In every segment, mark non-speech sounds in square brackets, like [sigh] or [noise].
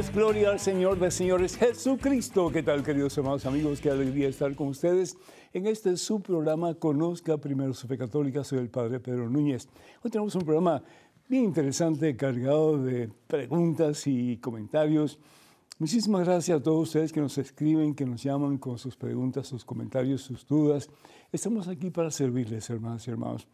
Reyes, gloria al Señor de Señores, Jesucristo. ¿Qué tal, queridos hermanos amigos? Qué alegría estar con ustedes en este su programa Conozca Primero su Fe Católica. Soy el Padre Pedro Núñez. Hoy tenemos un programa bien interesante, cargado de preguntas y comentarios. Muchísimas gracias a todos ustedes que nos escriben, que nos llaman con sus preguntas, sus comentarios, sus dudas. Estamos aquí para servirles, hermanas y hermanos.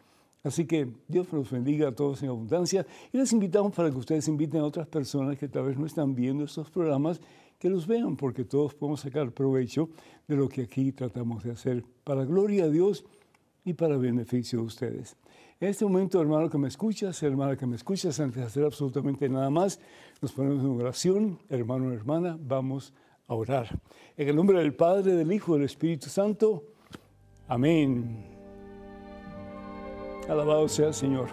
Así que Dios los bendiga a todos en abundancia y les invitamos para que ustedes inviten a otras personas que tal vez no están viendo estos programas, que los vean porque todos podemos sacar provecho de lo que aquí tratamos de hacer para gloria a Dios y para beneficio de ustedes. En este momento, hermano que me escuchas, hermana que me escuchas, antes de hacer absolutamente nada más, nos ponemos en oración, hermano y hermana, vamos a orar. En el nombre del Padre, del Hijo del Espíritu Santo. Amén. Alabado sea el Señor.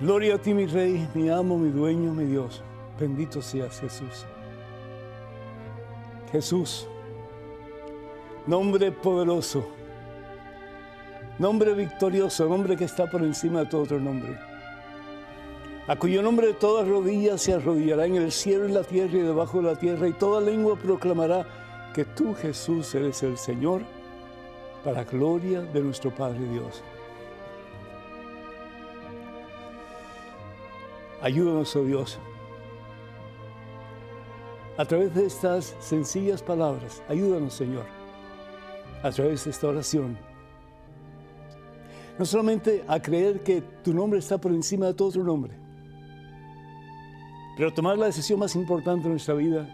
Gloria a ti, mi Rey, mi amo, mi dueño, mi Dios. Bendito seas, Jesús. Jesús, nombre poderoso, nombre victorioso, nombre que está por encima de todo otro nombre, a cuyo nombre de todas rodillas se arrodillará en el cielo y la tierra y debajo de la tierra, y toda lengua proclamará que tú, Jesús, eres el Señor para gloria de nuestro Padre Dios. Ayúdanos, oh Dios, a través de estas sencillas palabras, ayúdanos, Señor, a través de esta oración. No solamente a creer que tu nombre está por encima de todo otro nombre, pero tomar la decisión más importante de nuestra vida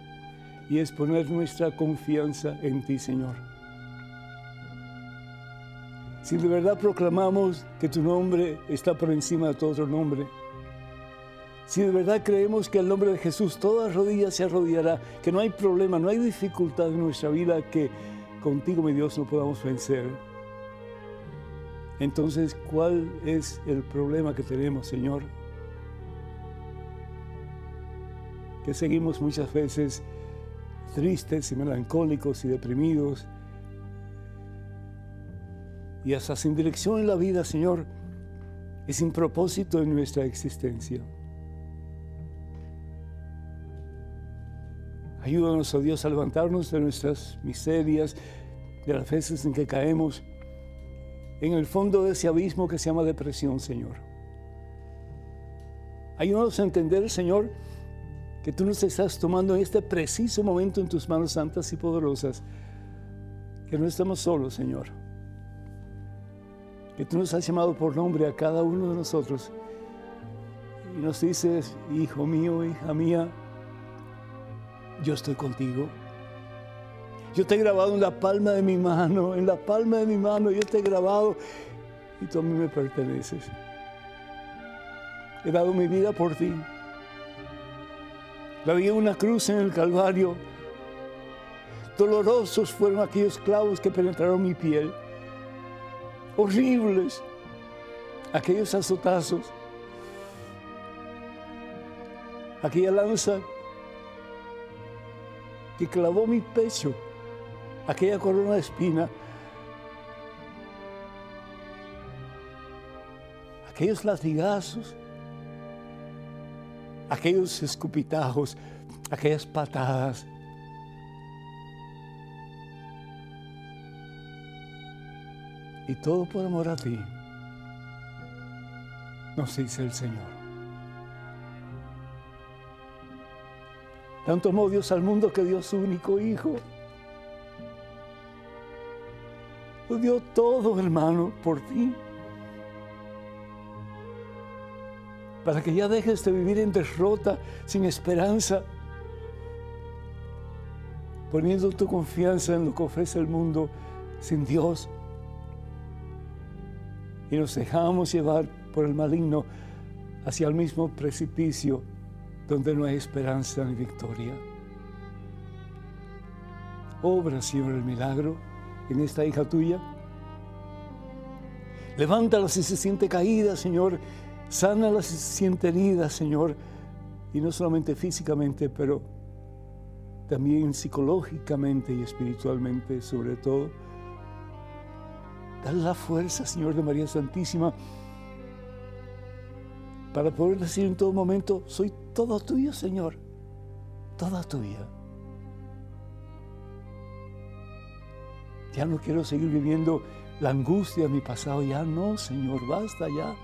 y es poner nuestra confianza en ti, Señor. Si de verdad proclamamos que tu nombre está por encima de todo otro nombre, si de verdad creemos que al nombre de Jesús toda rodilla se arrodillará, que no hay problema, no hay dificultad en nuestra vida que contigo, mi Dios, no podamos vencer. Entonces, ¿cuál es el problema que tenemos, Señor? Que seguimos muchas veces tristes y melancólicos y deprimidos y hasta sin dirección en la vida, Señor, y sin propósito en nuestra existencia. Ayúdanos, oh Dios, a levantarnos de nuestras miserias, de las veces en que caemos en el fondo de ese abismo que se llama depresión, Señor. Ayúdanos a entender, Señor, que tú nos estás tomando en este preciso momento en tus manos santas y poderosas, que no estamos solos, Señor que tú nos has llamado por nombre a cada uno de nosotros y nos dices, hijo mío, hija mía, yo estoy contigo. Yo te he grabado en la palma de mi mano, en la palma de mi mano, yo te he grabado y tú a mí me perteneces. He dado mi vida por ti. La vi en una cruz en el Calvario. Dolorosos fueron aquellos clavos que penetraron mi piel horribles, aquellos azotazos, aquella lanza que clavó mi pecho, aquella corona de espina, aquellos latigazos, aquellos escupitajos, aquellas patadas, y todo por amor a ti, nos dice el Señor. Tanto amó Dios al mundo que dio su único Hijo. Lo dio todo, hermano, por ti. Para que ya dejes de vivir en derrota, sin esperanza, poniendo tu confianza en lo que ofrece el mundo sin Dios y nos dejamos llevar por el maligno hacia el mismo precipicio donde no hay esperanza ni victoria. Obra, Señor, el milagro en esta hija tuya. Levántala si se siente caída, Señor. Sánala si se siente herida, Señor. Y no solamente físicamente, pero también psicológicamente y espiritualmente, sobre todo. Dale la fuerza, Señor de María Santísima, para poder decir en todo momento, soy todo tuyo, Señor, toda tuya. Ya no quiero seguir viviendo la angustia de mi pasado, ya no, Señor, basta ya.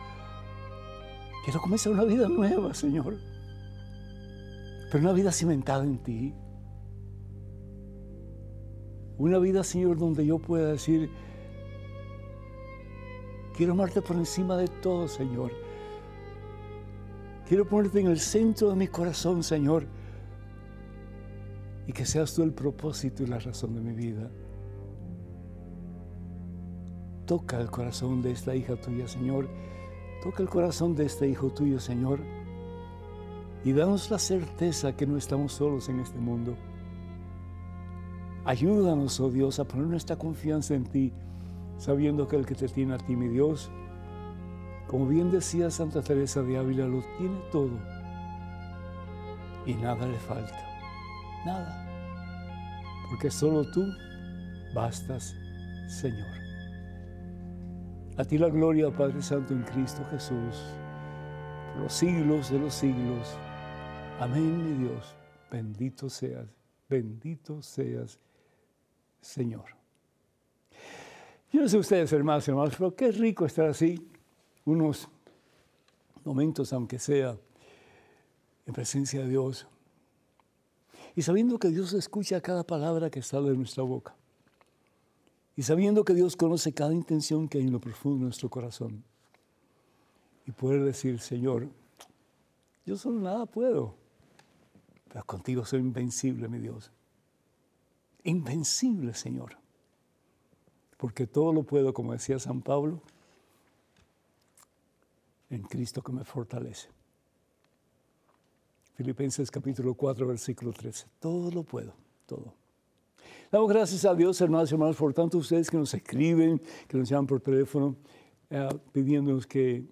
Quiero comenzar una vida nueva, Señor, pero una vida cimentada en ti. Una vida, Señor, donde yo pueda decir, quiero amarte por encima de todo, Señor. Quiero ponerte en el centro de mi corazón, Señor, y que seas tú el propósito y la razón de mi vida. Toca el corazón de esta hija tuya, Señor. Toca el corazón de este hijo tuyo, Señor. Y danos la certeza que no estamos solos en este mundo. Ayúdanos, oh Dios, a poner nuestra confianza en ti, sabiendo que el que te tiene a ti, mi Dios, como bien decía Santa Teresa de Ávila, lo tiene todo y nada le falta. Nada. Porque solo tú bastas, Señor. A ti la gloria, Padre Santo, en Cristo Jesús, por los siglos de los siglos. Amén, mi Dios. Bendito seas, bendito seas, Señor. Yo no sé ustedes, hermanos y hermanos, pero qué rico estar así, unos momentos, aunque sea, en presencia de Dios. Y sabiendo que Dios escucha cada palabra que sale de nuestra boca. Y sabiendo que Dios conoce cada intención que hay en lo profundo de nuestro corazón. Y poder decir, Señor, yo solo nada puedo, pero contigo soy invencible, mi Dios. Invencible, Señor. Porque todo lo puedo, como decía San Pablo, en Cristo que me fortalece. Filipenses capítulo 4, versículo 13. Todo lo puedo, todo. Damos gracias a Dios, hermanos y hermanos, por tanto ustedes que nos escriben, que nos llaman por teléfono, eh, pidiéndonos que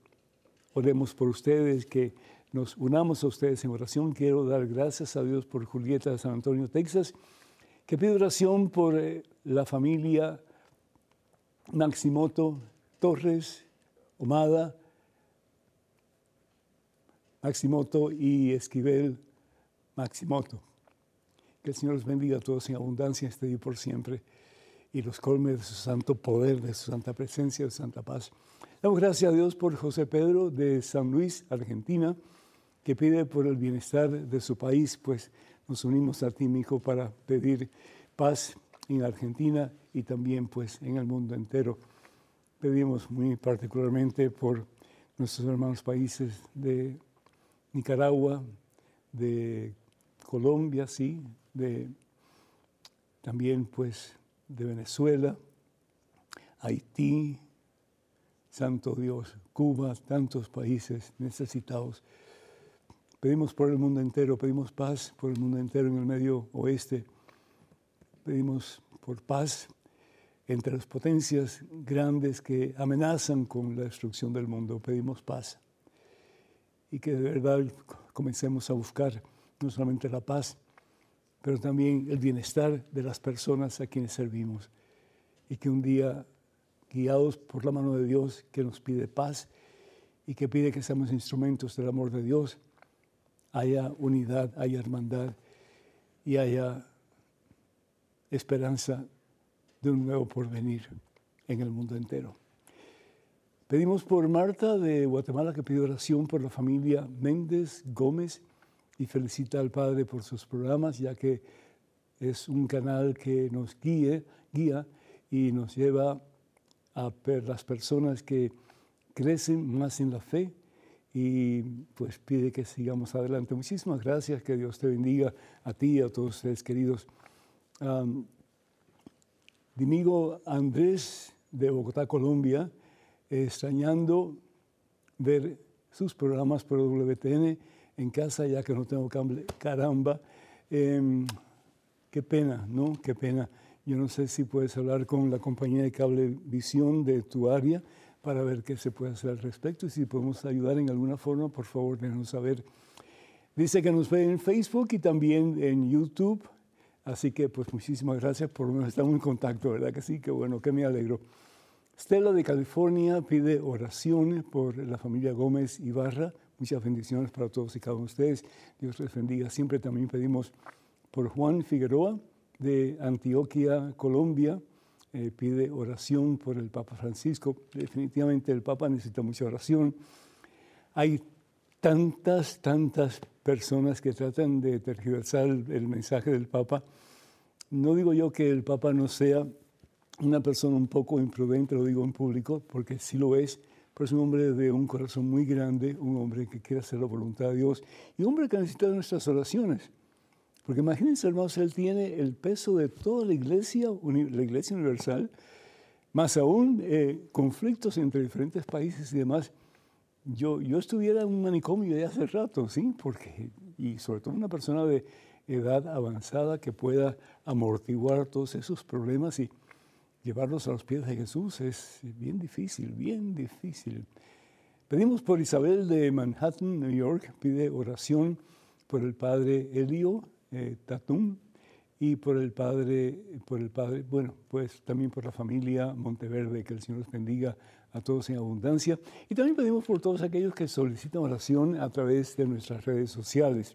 oremos por ustedes, que nos unamos a ustedes en oración. Quiero dar gracias a Dios por Julieta de San Antonio, Texas, que pide oración por eh, la familia Maximoto Torres, Omada, Maximoto y Esquivel Maximoto. Que el Señor los bendiga a todos en abundancia este día por siempre y los colme de su santo poder, de su santa presencia, de su santa paz. Damos gracias a Dios por José Pedro de San Luis, Argentina, que pide por el bienestar de su país, pues nos unimos a ti, mi hijo, para pedir paz en Argentina y también pues en el mundo entero. Pedimos muy particularmente por nuestros hermanos países de Nicaragua, de Colombia, sí, de también pues de Venezuela, Haití, Santo Dios, Cuba, tantos países necesitados. Pedimos por el mundo entero, pedimos paz por el mundo entero en el medio oeste. Pedimos por paz entre las potencias grandes que amenazan con la destrucción del mundo. Pedimos paz. Y que de verdad comencemos a buscar no solamente la paz, pero también el bienestar de las personas a quienes servimos. Y que un día, guiados por la mano de Dios, que nos pide paz y que pide que seamos instrumentos del amor de Dios, haya unidad, haya hermandad y haya esperanza de un nuevo porvenir en el mundo entero. Pedimos por Marta de Guatemala que pide oración por la familia Méndez Gómez y felicita al Padre por sus programas, ya que es un canal que nos guíe, guía y nos lleva a ver las personas que crecen más en la fe y pues pide que sigamos adelante. Muchísimas gracias, que Dios te bendiga a ti y a todos ustedes queridos. Um, Andrés de Bogotá, Colombia, extrañando ver sus programas por WTN en casa ya que no tengo cable. Caramba, em, qué pena, ¿no? Qué pena. Yo no sé si puedes hablar con la compañía de cablevisión de tu área para ver qué se puede hacer al respecto y si podemos ayudar en alguna forma, por favor, déjanos saber. Dice que nos ve en Facebook y también en YouTube. Así que, pues, muchísimas gracias por estamos en contacto, ¿verdad que sí? Qué bueno, que me alegro. Stella de California pide oraciones por la familia Gómez Ibarra. Muchas bendiciones para todos y cada uno de ustedes. Dios les bendiga. Siempre también pedimos por Juan Figueroa de Antioquia, Colombia. Eh, pide oración por el Papa Francisco. Definitivamente el Papa necesita mucha oración. Hay tantas, tantas personas que tratan de tergiversar el mensaje del Papa. No digo yo que el Papa no sea una persona un poco imprudente, lo digo en público, porque sí lo es, pero es un hombre de un corazón muy grande, un hombre que quiere hacer la voluntad de Dios y un hombre que necesita nuestras oraciones. Porque imagínense, hermanos, él tiene el peso de toda la iglesia, la iglesia universal, más aún eh, conflictos entre diferentes países y demás. Yo, yo estuviera en un manicomio de hace rato, ¿sí? Porque, y sobre todo una persona de edad avanzada que pueda amortiguar todos esos problemas y llevarlos a los pies de Jesús es bien difícil, bien difícil. Pedimos por Isabel de Manhattan, New York, pide oración por el padre Elio eh, Tatum y por el padre, por el padre, bueno, pues también por la familia Monteverde, que el Señor los bendiga a todos en abundancia. Y también pedimos por todos aquellos que solicitan oración a través de nuestras redes sociales.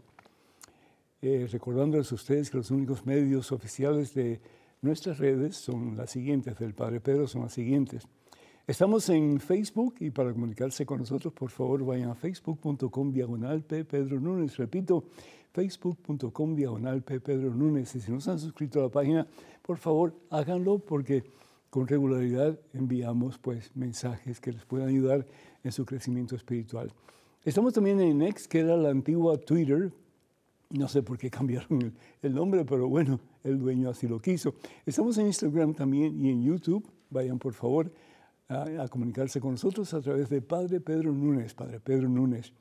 Eh, recordándoles a ustedes que los únicos medios oficiales de Nuestras redes son las siguientes, del Padre Pedro son las siguientes. Estamos en Facebook y para comunicarse con nosotros, por favor, vayan a facebook.com diagonal P. Pedro Núñez. Repito, facebook.com diagonal P. Pedro Núñez. Y si no se han suscrito a la página, por favor, háganlo porque con regularidad enviamos pues, mensajes que les puedan ayudar en su crecimiento espiritual. Estamos también en X, que era la antigua Twitter, no sé por qué [laughs] cambiaron el, nombre, pero bueno, el dueño así lo quiso. Estamos en Instagram también y en YouTube. Vayan por favor a, comunicarse con nosotros a través de Padre Pedro Núñez, Padre Pedro Núñez.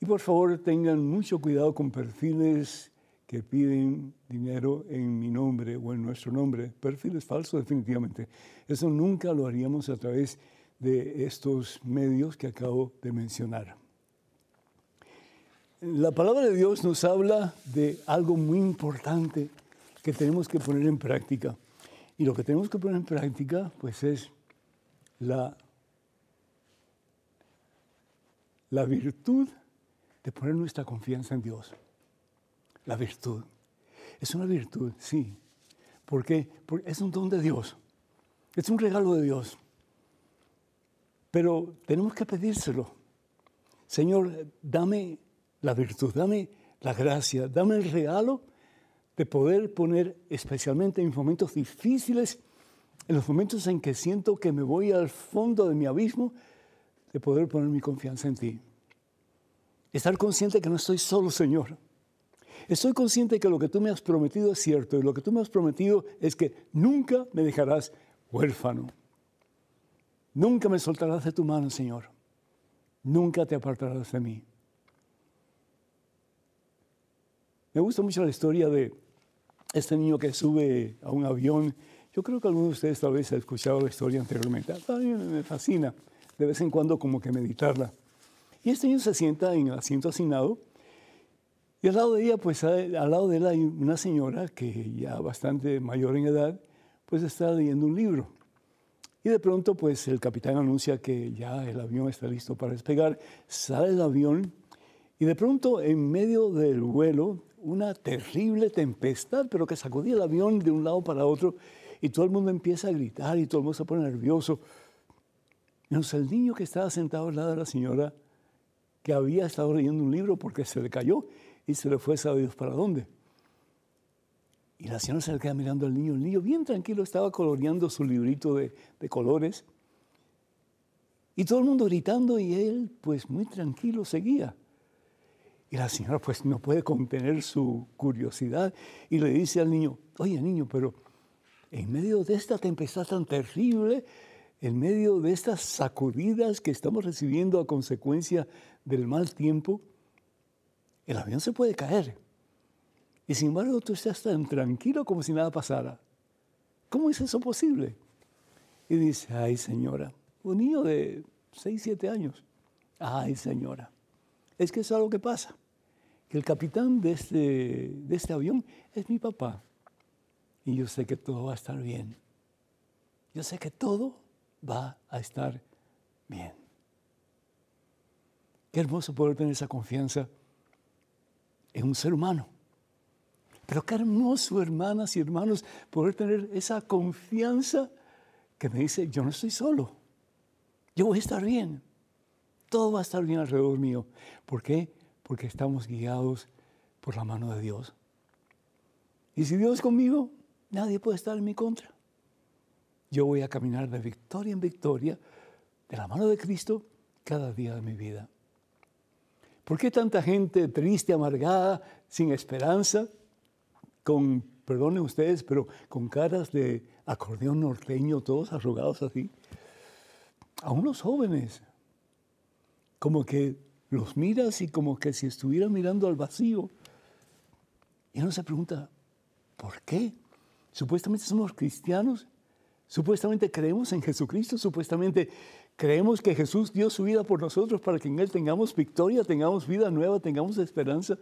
Y por favor tengan mucho cuidado con perfiles que piden dinero en mi nombre o en nuestro nombre. Perfiles falsos definitivamente. Eso nunca lo haríamos a través de estos medios que acabo de mencionar. La palabra de Dios nos habla de algo muy importante que tenemos que poner en práctica. Y lo que tenemos que poner en práctica, pues es la, la virtud de poner nuestra confianza en Dios. La virtud. Es una virtud, sí. ¿Por qué? Porque es un don de Dios. Es un regalo de Dios. Pero tenemos que pedírselo. Señor, dame la virtud, dame la gracia, dame el regalo de poder poner, especialmente en momentos difíciles, en los momentos en que siento que me voy al fondo de mi abismo, de poder poner mi confianza en ti. Estar consciente que no estoy solo, Señor. Estoy consciente que lo que tú me has prometido es cierto y lo que tú me has prometido es que nunca me dejarás huérfano. Nunca me soltarás de tu mano, Señor. Nunca te apartarás de mí. Me gusta mucho la historia de este niño que sube a un avión. Yo creo que algunos de ustedes tal vez han escuchado la historia anteriormente. A mí me fascina de vez en cuando como que meditarla. Y este niño se sienta en el asiento asignado y al lado de ella, pues al lado de él hay una señora que ya bastante mayor en edad, pues está leyendo un libro. Y de pronto, pues el capitán anuncia que ya el avión está listo para despegar. Sale el avión y de pronto, en medio del vuelo, una terrible tempestad, pero que sacudía el avión de un lado para otro y todo el mundo empieza a gritar y todo el mundo se pone nervioso. Menos el niño que estaba sentado al lado de la señora que había estado leyendo un libro porque se le cayó y se le fue, sabe Dios para dónde. Y la señora se le queda mirando al niño. El niño bien tranquilo estaba coloreando su librito de, de colores. Y todo el mundo gritando y él pues muy tranquilo seguía. Y la señora pues no puede contener su curiosidad y le dice al niño, oye niño, pero en medio de esta tempestad tan terrible, en medio de estas sacudidas que estamos recibiendo a consecuencia del mal tiempo, el avión se puede caer. Y sin embargo tú estás tan tranquilo como si nada pasara. ¿Cómo es eso posible? Y dice, ay señora, un niño de 6, 7 años, ay señora, es que es algo que pasa que el capitán de este, de este avión es mi papá. Y yo sé que todo va a estar bien. Yo sé que todo va a estar bien. Qué hermoso poder tener esa confianza en un ser humano. Pero qué hermoso, hermanas y hermanos, poder tener esa confianza que me dice, yo no estoy solo, yo voy a estar bien, todo va a estar bien alrededor mío. ¿Por qué? Porque estamos guiados por la mano de Dios. Y si Dios es conmigo, nadie puede estar en mi contra. Yo voy a caminar de victoria en victoria, de la mano de Cristo, cada día de mi vida. ¿Por qué tanta gente triste, amargada, sin esperanza, con, perdonen ustedes, pero con caras de acordeón norteño, todos arrugados así? A unos jóvenes, como que los miras y como que si estuvieran mirando al vacío. Y uno se pregunta, ¿por qué? Supuestamente somos cristianos, supuestamente creemos en Jesucristo, supuestamente creemos que Jesús dio su vida por nosotros para que en Él tengamos victoria, tengamos vida nueva, tengamos esperanza.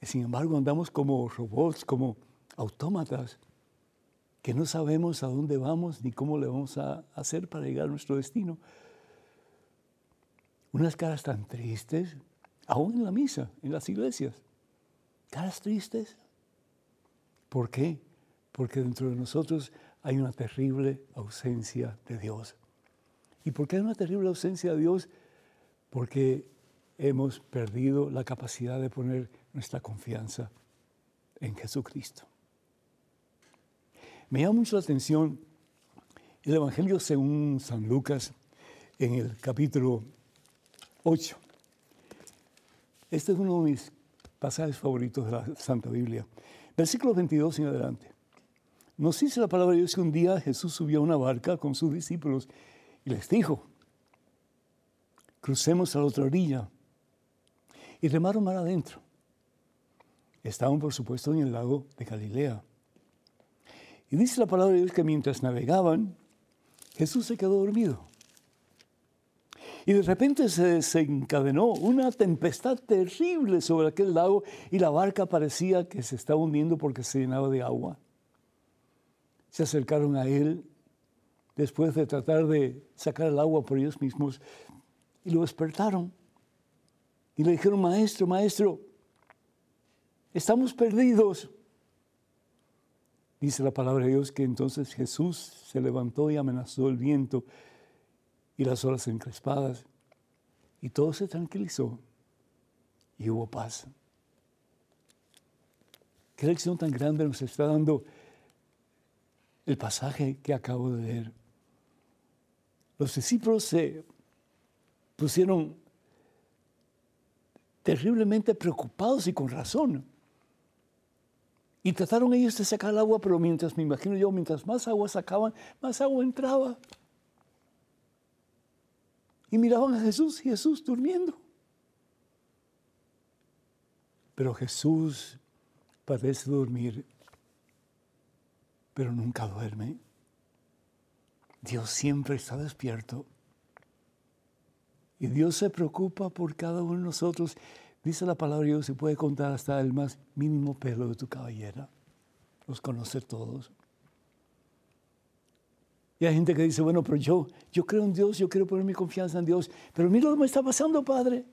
Sin embargo andamos como robots, como autómatas, que no sabemos a dónde vamos ni cómo le vamos a hacer para llegar a nuestro destino. Unas caras tan tristes, aún en la misa, en las iglesias. Caras tristes. ¿Por qué? Porque dentro de nosotros hay una terrible ausencia de Dios. ¿Y por qué hay una terrible ausencia de Dios? Porque hemos perdido la capacidad de poner nuestra confianza en Jesucristo. Me llama mucho la atención el Evangelio según San Lucas en el capítulo 8. Este es uno de mis pasajes favoritos de la Santa Biblia. Versículo 22 en adelante. Nos dice la palabra de Dios que un día Jesús subió a una barca con sus discípulos les dijo, crucemos a la otra orilla. Y remaron mar adentro. Estaban, por supuesto, en el lago de Galilea. Y dice la palabra de Dios que mientras navegaban, Jesús se quedó dormido. Y de repente se desencadenó una tempestad terrible sobre aquel lago y la barca parecía que se estaba hundiendo porque se llenaba de agua. Se acercaron a él después de tratar de sacar el agua por ellos mismos y lo despertaron. Y le dijeron, maestro, maestro, estamos perdidos. Dice la palabra de Dios que entonces Jesús se levantó y amenazó el viento y las olas encrespadas, y todo se tranquilizó y hubo paz. Qué lección tan grande nos está dando el pasaje que acabo de leer. Los discípulos se pusieron terriblemente preocupados y con razón. Y trataron ellos de sacar el agua, pero mientras, me imagino yo, mientras más agua sacaban, más agua entraba. Y miraban a Jesús y Jesús durmiendo. Pero Jesús parece dormir, pero nunca duerme. Dios siempre está despierto. Y Dios se preocupa por cada uno de nosotros. Dice la palabra de Dios, se puede contar hasta el más mínimo pelo de tu cabellera. Los conoce todos. Y hay gente que dice, bueno, pero yo, yo creo en Dios, yo quiero poner mi confianza en Dios, pero mira lo que me está pasando, Padre.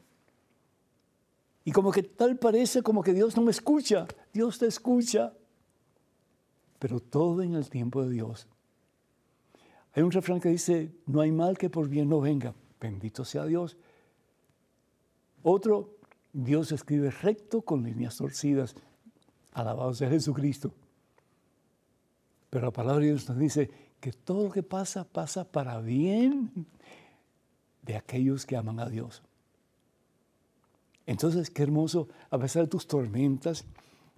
Y como que tal parece como que Dios no me escucha, Dios te escucha, pero todo en el tiempo de Dios. Hay un refrán que dice, no hay mal que por bien no venga, bendito sea Dios. Otro, Dios escribe recto con líneas torcidas, alabado sea Jesucristo. Pero la palabra de Dios nos dice, que todo lo que pasa pasa para bien de aquellos que aman a Dios. Entonces, qué hermoso, a pesar de tus tormentas,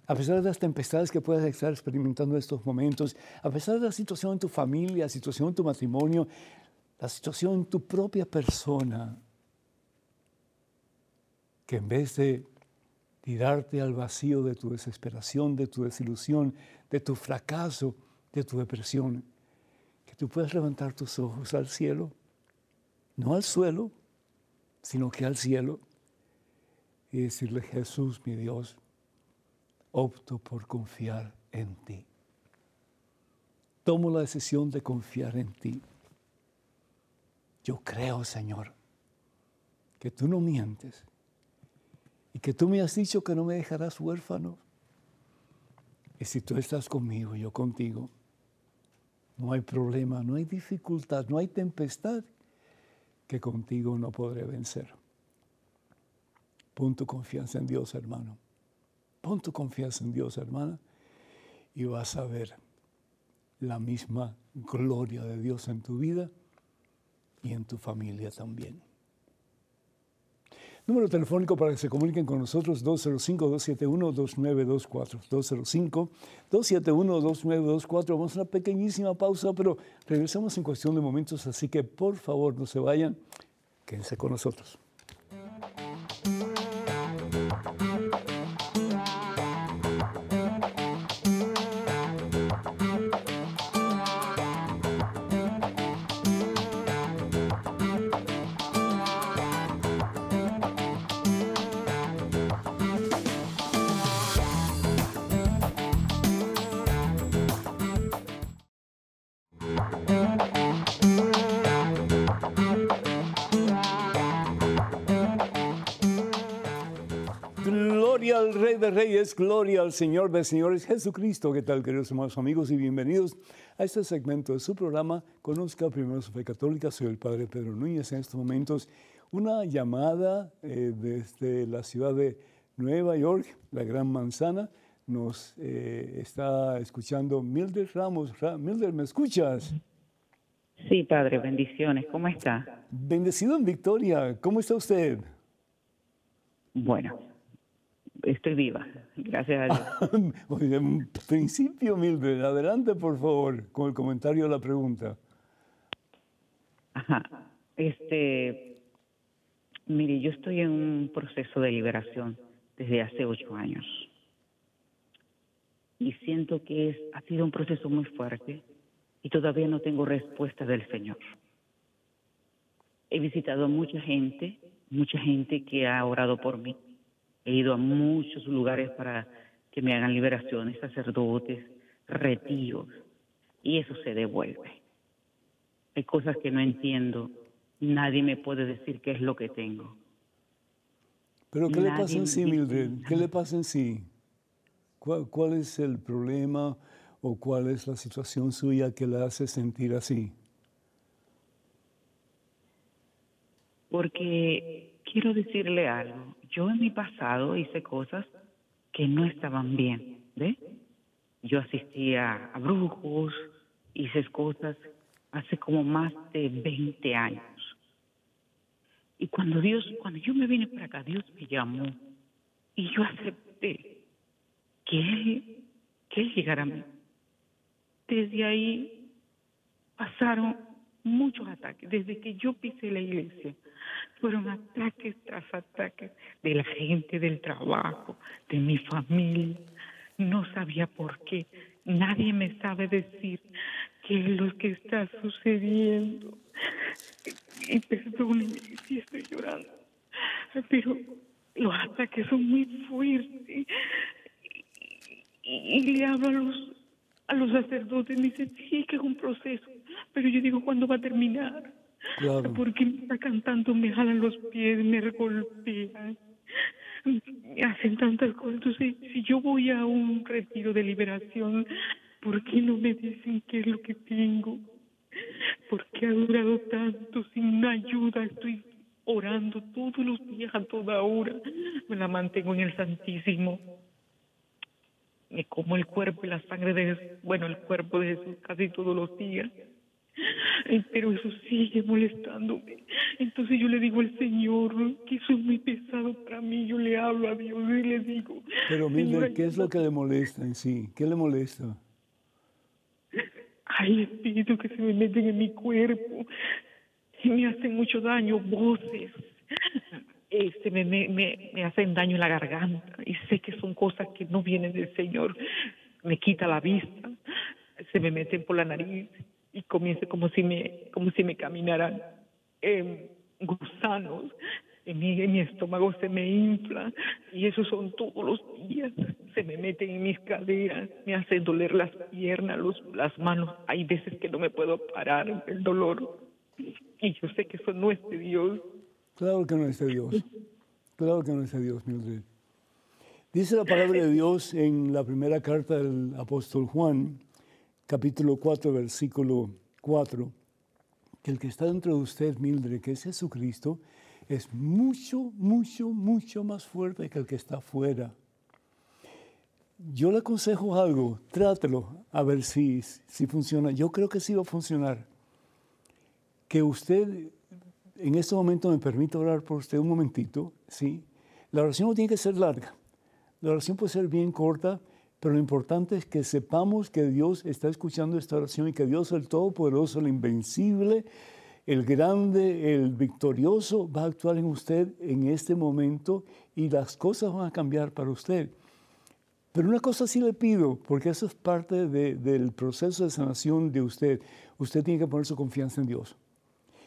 a pesar de las tempestades que puedas estar experimentando en estos momentos, a pesar de la situación en tu familia, la situación en tu matrimonio, la situación en tu propia persona, que en vez de tirarte al vacío de tu desesperación, de tu desilusión, de tu fracaso, de tu depresión, tú puedes levantar tus ojos al cielo, no al suelo, sino que al cielo, y decirle, Jesús, mi Dios, opto por confiar en ti. Tomo la decisión de confiar en ti. Yo creo, Señor, que tú no mientes y que tú me has dicho que no me dejarás huérfano. Y si tú estás conmigo, yo contigo, no hay problema, no hay dificultad, no hay tempestad que contigo no podré vencer. Pon tu confianza en Dios, hermano. Pon tu confianza en Dios, hermana, y vas a ver la misma gloria de Dios en tu vida y en tu familia también. Número telefónico para que se comuniquen con nosotros 205-271-2924. 205-271-2924. Vamos a una pequeñísima pausa, pero regresamos en cuestión de momentos, así que por favor no se vayan, quédense con nosotros. Reyes, gloria al Señor de Señores Jesucristo. ¿Qué tal, queridos hermanos amigos? Y bienvenidos a este segmento de su programa Conozca Primero su Fe Católica. Soy el Padre Pedro Núñez. En estos momentos, una llamada eh, desde la ciudad de Nueva York, la Gran Manzana. Nos eh, está escuchando Mildred Ramos. Mildred, ¿me escuchas? Sí, Padre, bendiciones. ¿Cómo está? Bendecido en Victoria. ¿Cómo está usted? Bueno, estoy viva, gracias a Dios. [laughs] en principio, Mildred, adelante por favor con el comentario de la pregunta. Ajá, este, mire, yo estoy en un proceso de liberación desde hace ocho años y siento que es, ha sido un proceso muy fuerte y todavía no tengo respuesta del Señor. He visitado a mucha gente, mucha gente que ha orado por mí He ido a muchos lugares para que me hagan liberaciones, sacerdotes, retiros, y eso se devuelve. Hay cosas que no entiendo. Nadie me puede decir qué es lo que tengo. Pero ¿qué le pasa en sí, Mildred? ¿Qué le pasa en sí? ¿Cuál, es el problema o cuál es la situación suya que la hace sentir así? Porque quiero decirle algo yo en mi pasado hice cosas que no estaban bien, ¿ve? Yo asistía a brujos, hice cosas hace como más de 20 años. Y cuando Dios, cuando yo me vine para acá, Dios me llamó y yo acepté que Él, que llegara a mí. Desde ahí pasaron muchos ataques, desde que yo pisé la iglesia fueron ataques tras ataques de la gente del trabajo, de mi familia. No sabía por qué. Nadie me sabe decir qué es lo que está sucediendo. Y perdónenme si estoy llorando, pero los ataques son muy fuertes. Y, le hablo a los, a los sacerdotes, me dicen, sí, que es un proceso, pero yo digo, ¿cuándo va a terminar? Porque me está cantando, me jalan los pies, me golpean, me hacen tantas cosas. Entonces, si yo voy a un retiro de liberación, ¿por qué no me dicen qué es lo que tengo? ¿Por qué ha durado tanto sin ayuda? Estoy orando todos los días, a toda hora. Me la mantengo en el Santísimo. Me como el cuerpo y la sangre de bueno, el cuerpo de Jesús casi todos los días pero eso sigue molestándome. Entonces yo le digo al Señor que eso es muy pesado para mí. Yo le hablo a Dios y le digo. Pero mire, ¿qué es lo que le molesta en sí? ¿Qué le molesta? Hay espíritus que se me meten en mi cuerpo y me hacen mucho daño, voces. Este, me, me, me hacen daño en la garganta y sé que son cosas que no vienen del Señor. Me quita la vista, se me meten por la nariz y comienza como si me, como si me caminaran eh, gusanos. En mi, en mi estómago se me infla y eso son todos los días. Se me meten en mis caderas, me hacen doler las piernas, los, las manos. Hay veces que no me puedo parar el dolor. Y yo sé que eso no es de Dios. Claro que no es de Dios. Claro que no es de Dios, Mildred. Dice la palabra de Dios en la primera carta del apóstol Juan, capítulo 4, versículo 4, que el que está dentro de usted, Mildred, que es Jesucristo, es mucho, mucho, mucho más fuerte que el que está afuera. Yo le aconsejo algo, trátelo a ver si, si funciona. Yo creo que sí va a funcionar. Que usted en este momento me permita orar por usted un momentito, ¿sí? La oración no tiene que ser larga. La oración puede ser bien corta, pero lo importante es que sepamos que Dios está escuchando esta oración y que Dios, el Todopoderoso, el Invencible, el grande, el victorioso, va a actuar en usted en este momento y las cosas van a cambiar para usted. Pero una cosa sí le pido, porque eso es parte del proceso de sanación de usted. Usted tiene que poner su confianza en Dios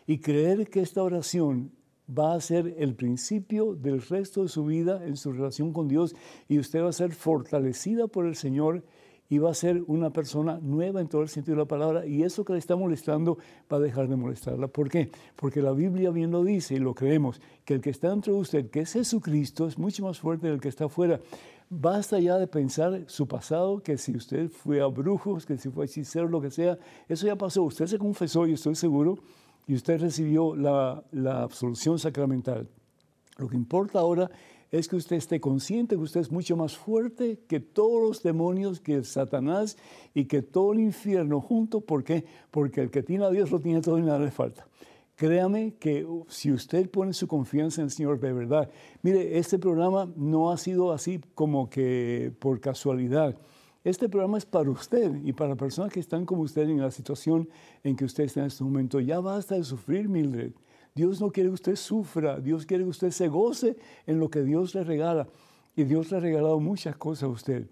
y creer que esta oración va a ser el principio del resto de su vida en su relación con Dios y usted va a ser fortalecida por el Señor y va a ser una persona nueva en todo el sentido de la palabra y eso que le está molestando va a dejar de molestarla. ¿Por qué? Porque la Biblia bien lo dice y lo creemos, que el que está dentro de usted, que es Jesucristo, es mucho más fuerte del que está afuera. Basta ya de pensar su pasado, que si usted fue a brujos, que si fue hechicero, lo que sea, eso ya pasó. Usted se confesó y estoy seguro, y usted recibió la, la absolución sacramental. Lo que importa ahora es que usted esté consciente que usted es mucho más fuerte que todos los demonios, que Satanás y que todo el infierno junto. ¿Por qué? Porque el que tiene a Dios lo tiene todo y nada le falta. Créame que si usted pone su confianza en el Señor de verdad, mire, este programa no ha sido así como que por casualidad. Este programa es para usted y para personas que están como usted en la situación en que usted está en este momento. Ya basta de sufrir, Mildred. Dios no quiere que usted sufra, Dios quiere que usted se goce en lo que Dios le regala. Y Dios le ha regalado muchas cosas a usted.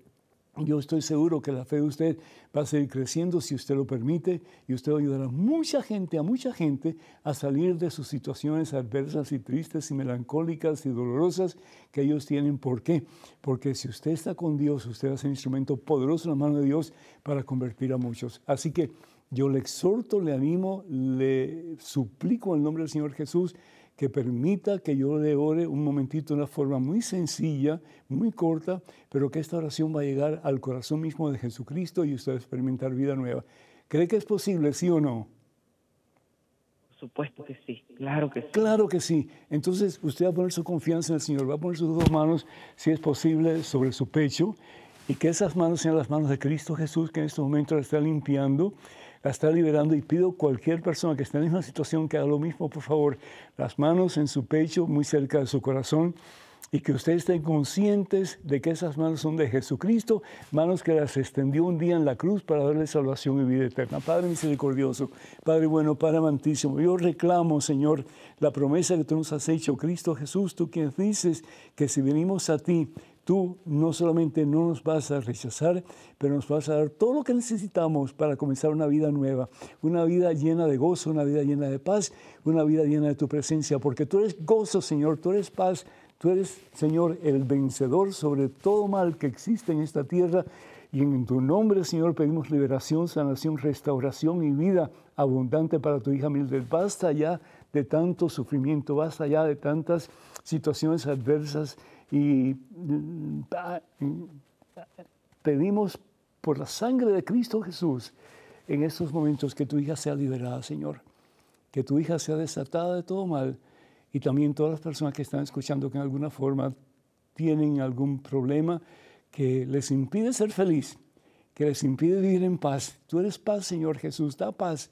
Yo estoy seguro que la fe de usted va a seguir creciendo si usted lo permite y usted va a mucha gente, a mucha gente a salir de sus situaciones adversas y tristes y melancólicas y dolorosas que ellos tienen. ¿Por qué? Porque si usted está con Dios, usted ser un instrumento poderoso en la mano de Dios para convertir a muchos. Así que yo le exhorto, le animo, le suplico en el nombre del Señor Jesús que permita que yo le ore un momentito de una forma muy sencilla, muy corta, pero que esta oración va a llegar al corazón mismo de Jesucristo y usted va a experimentar vida nueva. ¿Cree que es posible, sí o no? Por supuesto que sí, claro que sí. Claro que sí. Entonces usted va a poner su confianza en el Señor, va a poner sus dos manos, si es posible, sobre su pecho y que esas manos sean las manos de Cristo Jesús que en este momento la está limpiando la está liberando y pido a cualquier persona que esté en la misma situación que haga lo mismo, por favor, las manos en su pecho, muy cerca de su corazón, y que ustedes estén conscientes de que esas manos son de Jesucristo, manos que las extendió un día en la cruz para darle salvación y vida eterna. Padre misericordioso, Padre bueno, Padre amantísimo, yo reclamo, Señor, la promesa que tú nos has hecho, Cristo Jesús, tú quien dices que si venimos a ti, tú no solamente no nos vas a rechazar, pero nos vas a dar todo lo que necesitamos para comenzar una vida nueva, una vida llena de gozo, una vida llena de paz, una vida llena de tu presencia, porque tú eres gozo, Señor, tú eres paz, tú eres, Señor, el vencedor sobre todo mal que existe en esta tierra. Y en tu nombre, Señor, pedimos liberación, sanación, restauración y vida abundante para tu hija Mildred. Basta ya de tanto sufrimiento, basta ya de tantas situaciones adversas y mm, pedimos por la sangre de Cristo Jesús en estos momentos que tu hija sea liberada, Señor. Que tu hija sea desatada de todo mal y también todas las personas que están escuchando que en alguna forma tienen algún problema que les impide ser feliz, que les impide vivir en paz. Tú eres paz, Señor Jesús. Da paz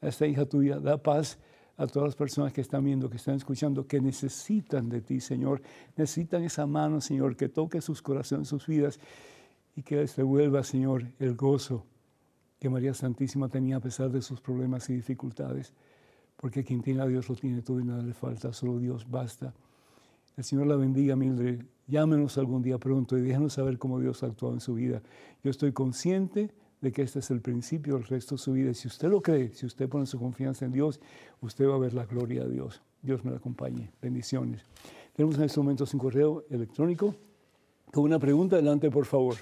a esta hija tuya, da paz a todas las personas que están viendo, que están escuchando, que necesitan de ti, Señor. Necesitan esa mano, Señor, que toque sus corazones, sus vidas y que les devuelva, Señor, el gozo que María Santísima tenía a pesar de sus problemas y dificultades. Porque quien tiene a Dios lo tiene todo y nada le falta, solo Dios basta. El Señor la bendiga, Mildred. Llámenos algún día pronto y déjanos saber cómo Dios ha actuado en su vida. Yo estoy consciente de que este es el principio del resto de su vida. Si usted lo cree, si usted pone su confianza en Dios, usted va a ver la gloria de Dios. Dios me la acompañe. Bendiciones. Tenemos en este momento un correo electrónico con una pregunta. Adelante, por favor.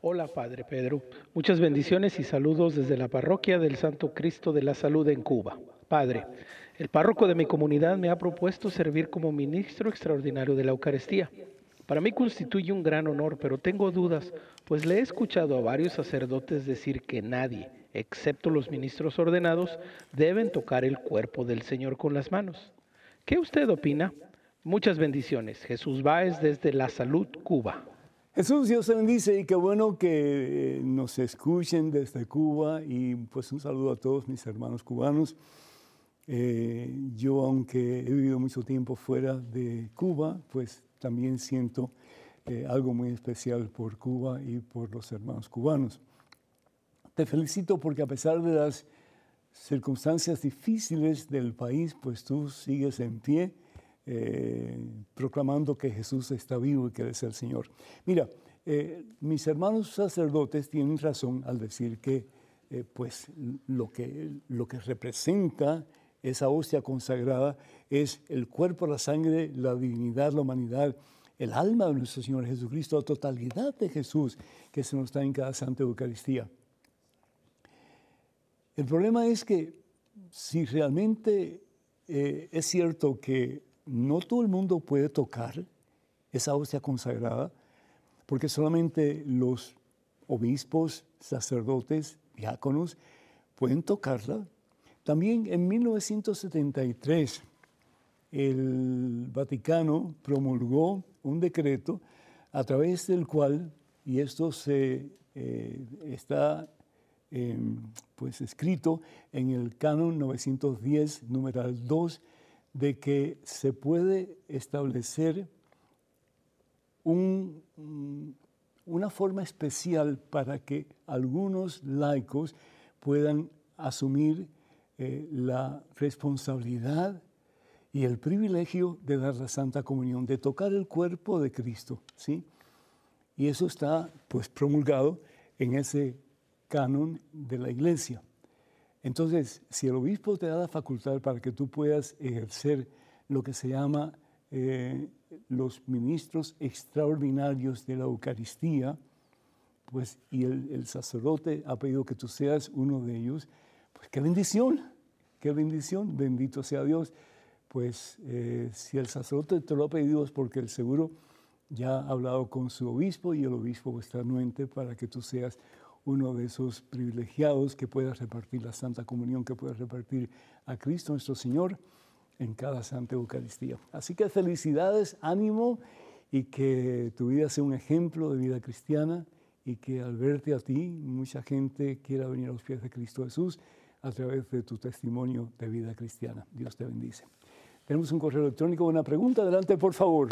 Hola, Padre Pedro. Muchas bendiciones y saludos desde la parroquia del Santo Cristo de la Salud en Cuba. Padre, El párroco de mi comunidad me ha propuesto servir como ministro extraordinario de la Eucaristía. Para mí constituye un gran honor, pero tengo dudas, pues le he escuchado a varios sacerdotes decir que nadie, excepto los ministros ordenados, deben tocar el cuerpo del Señor con las manos. ¿Qué usted opina? Muchas bendiciones. Jesús Báez desde La Salud, Cuba. Jesús, Dios te bendice y qué bueno que eh, nos escuchen desde Cuba y pues un saludo a todos mis hermanos cubanos. Eh, yo, aunque he vivido mucho tiempo fuera de Cuba, pues también siento eh, algo muy especial por Cuba y por los hermanos cubanos. Te felicito porque a pesar de las circunstancias difíciles del país, pues tú sigues en pie, eh, proclamando que Jesús está vivo y que es el Señor. Mira, mis hermanos sacerdotes tienen razón al decir que pues lo que, lo que representa esa hostia consagrada es el cuerpo, la sangre, la divinidad, la humanidad, el alma de nuestro Señor Jesucristo, la totalidad de Jesús que se nos está en cada Santa Eucaristía. El problema es que si realmente eh, es cierto que no todo el mundo puede tocar esa hostia consagrada, porque solamente los obispos, sacerdotes, diáconos pueden tocarla, también en 1973 el Vaticano promulgó un decreto a través del cual, y esto se, eh, está em, pues escrito en el canon 910, numeral 2, de que se puede establecer un, una forma especial para que algunos laicos puedan asumir eh, la responsabilidad y el privilegio de dar la Santa Comunión, de tocar el cuerpo de Cristo, ¿sí? Y eso está pues promulgado en ese canon de la iglesia. Entonces, si el obispo te da la facultad para que tú puedas ejercer lo que se llama eh, los ministros extraordinarios de la Eucaristía, pues, y el, el sacerdote ha pedido que tú seas uno de ellos, pues qué bendición, qué bendición, bendito sea Dios. Pues eh, si el sacerdote te lo ha pedido es porque el seguro ya ha hablado con su obispo y el obispo está anuente para que tú seas uno de esos privilegiados que puedas repartir la Santa Comunión, que puedas repartir a Cristo nuestro Señor en cada Santa Eucaristía. Así que felicidades, ánimo y que tu vida sea un ejemplo de vida cristiana y que al verte a ti mucha gente quiera venir a los pies de Cristo Jesús a través de tu testimonio de vida cristiana. Dios te bendice. Tenemos un correo electrónico, una pregunta. Adelante, por favor.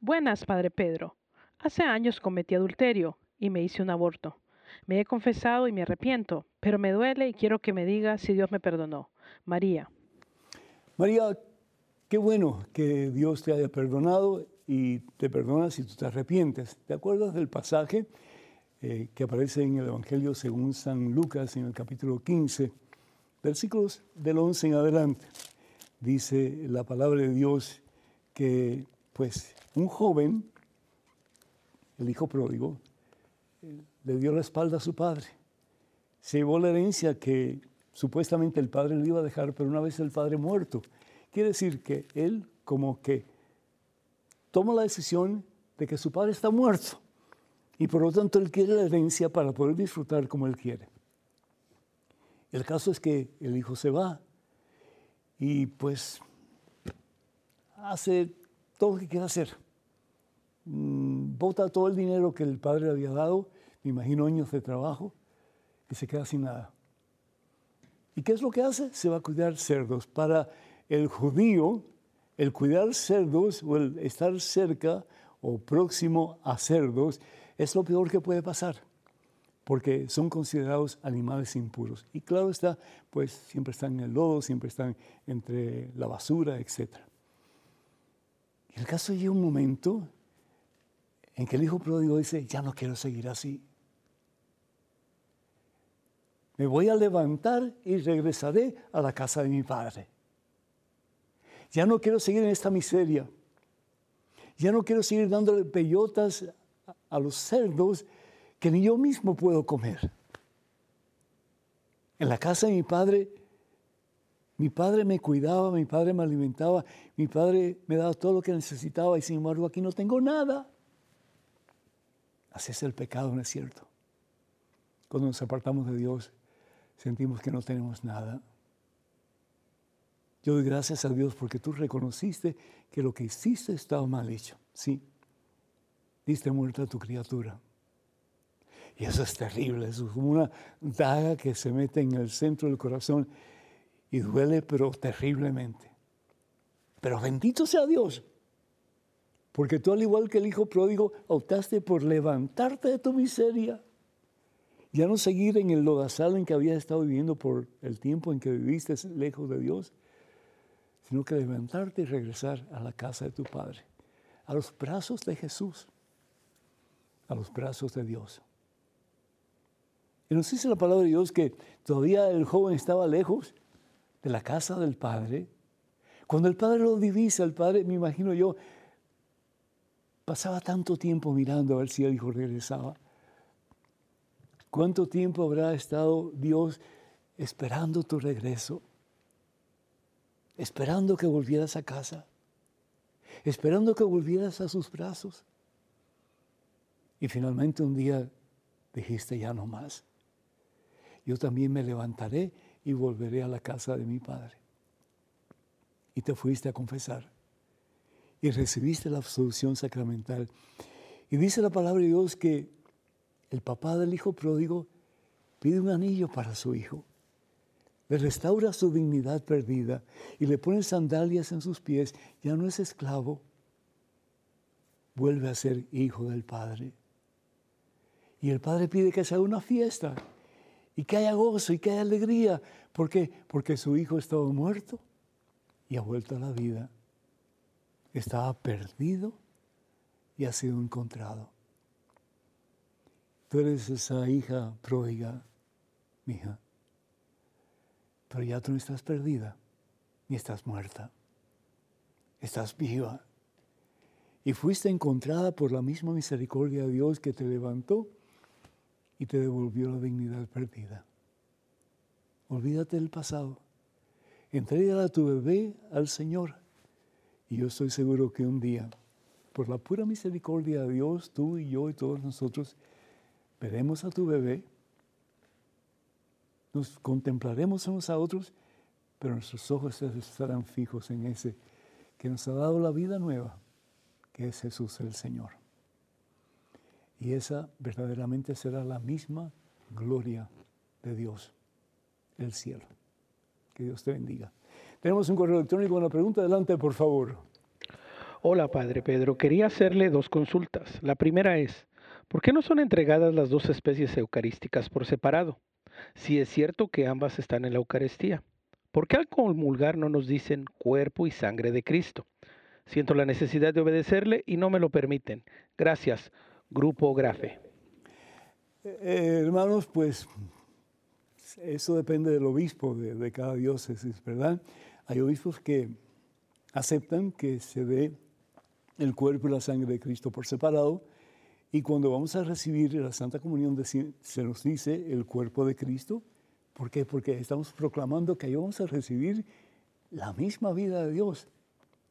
Buenas, Padre Pedro. Hace años cometí adulterio y me hice un aborto. Me he confesado y me arrepiento, pero me duele y quiero que me diga si Dios me perdonó. María. María, qué bueno que Dios te haya perdonado y te perdona si tú te arrepientes. ¿Te acuerdas del pasaje eh, que aparece en el Evangelio según San Lucas en el capítulo 15, versículos del 11 en adelante. Dice la palabra de Dios que pues un joven, el hijo pródigo, le dio la espalda a su padre. Se llevó la herencia que supuestamente el padre le iba a dejar, pero una vez el padre muerto. Quiere decir que él como que toma la decisión de que su padre está muerto y por lo tanto él quiere la herencia para poder disfrutar como él quiere. El caso es que el hijo se va y pues hace todo lo que quiere hacer. Mm, bota todo el dinero que el padre le había dado, me imagino años de trabajo, y se queda sin nada. ¿Y qué es lo que hace? Se va a cuidar cerdos. Para el judío, el cuidar cerdos o el estar cerca o próximo a cerdos es lo peor que puede pasar, porque son considerados animales impuros. Y claro está, pues siempre están en el lodo, siempre están entre la basura, etc. Y el caso llega un momento en que el hijo pródigo dice, ya no quiero seguir así. Me voy a levantar y regresaré a la casa de mi padre. Ya no quiero seguir en esta miseria. Ya no quiero seguir dándole peyotas a los cerdos que ni yo mismo puedo comer. En la casa de mi padre Mi padre me cuidaba, mi padre me alimentaba, mi padre me daba todo lo que necesitaba y sin embargo aquí no tengo nada. Así es el pecado, ¿no es cierto? Cuando nos apartamos de Dios, sentimos que no tenemos nada. Yo doy gracias a Dios porque tú reconociste que lo que hiciste estaba mal hecho. Sí, diste muerta a tu criatura. Y eso es terrible, eso es como una daga que se mete en el centro del corazón y duele, pero terriblemente. Pero bendito sea Dios, porque tú al igual que el hijo pródigo optaste por levantarte de tu miseria, ya no seguir en el lodazal en que habías estado viviendo por el tiempo en que viviste lejos de Dios, sino que levantarte y regresar a la casa de tu Padre, a los brazos de Jesús, a los brazos de Dios. Y nos dice la palabra de Dios que todavía el joven estaba lejos de la casa del Padre. Cuando el Padre lo divisa, el Padre, me imagino yo, pasaba tanto tiempo mirando a ver si el hijo regresaba. ¿Cuánto tiempo habrá estado Dios esperando tu regreso? Esperando que volvieras a casa. Esperando que volvieras a sus brazos. Y finalmente un día dijiste ya no más yo también me levantaré y volveré a la casa de mi Padre. Y te fuiste a confesar y recibiste la absolución sacramental. Y dice la palabra de Dios que el papá del hijo pródigo pide un anillo para su hijo, le restaura su dignidad perdida y le pone sandalias en sus pies, ya no es esclavo, vuelve a ser hijo del Padre. Y el Padre pide que se haga una fiesta y que haya gozo y que haya alegría. ¿Por qué? Porque su hijo estaba muerto y ha vuelto a la vida. Estaba perdido y ha sido encontrado. Tú eres esa hija pródiga, hija. Pero ya tú no estás perdida ni estás muerta. Estás viva. Y fuiste encontrada por la misma misericordia de Dios que te levantó y te devolvió la dignidad perdida. Olvídate del pasado. Entrégala a tu bebé al Señor. Y yo estoy seguro que un día, por la pura misericordia de Dios, tú y yo y todos nosotros, veremos a tu bebé, nos contemplaremos unos a otros, pero nuestros ojos estarán fijos en ese que nos ha dado la vida nueva, que es Jesús el Señor. Y esa verdaderamente será la misma gloria de Dios, el cielo. Que Dios te bendiga. Tenemos un correo electrónico, una pregunta. Adelante, por favor. Hola, Padre Pedro. Quería hacerle dos consultas. La primera es, ¿por qué no son entregadas las dos especies eucarísticas por separado? Si es cierto que ambas están en la Eucaristía. ¿Por qué al comulgar no nos dicen cuerpo y sangre de Cristo? Siento la necesidad de obedecerle y no me lo permiten. Gracias. Grupo Grafe? Eh, hermanos, pues eso depende del obispo de, cada diócesis, ¿verdad? Hay obispos que aceptan que se dé el cuerpo y la sangre de Cristo por separado y cuando vamos a recibir la Santa Comunión se nos dice el cuerpo de Cristo. ¿Por qué? Porque estamos proclamando que vamos a recibir la misma vida de Dios,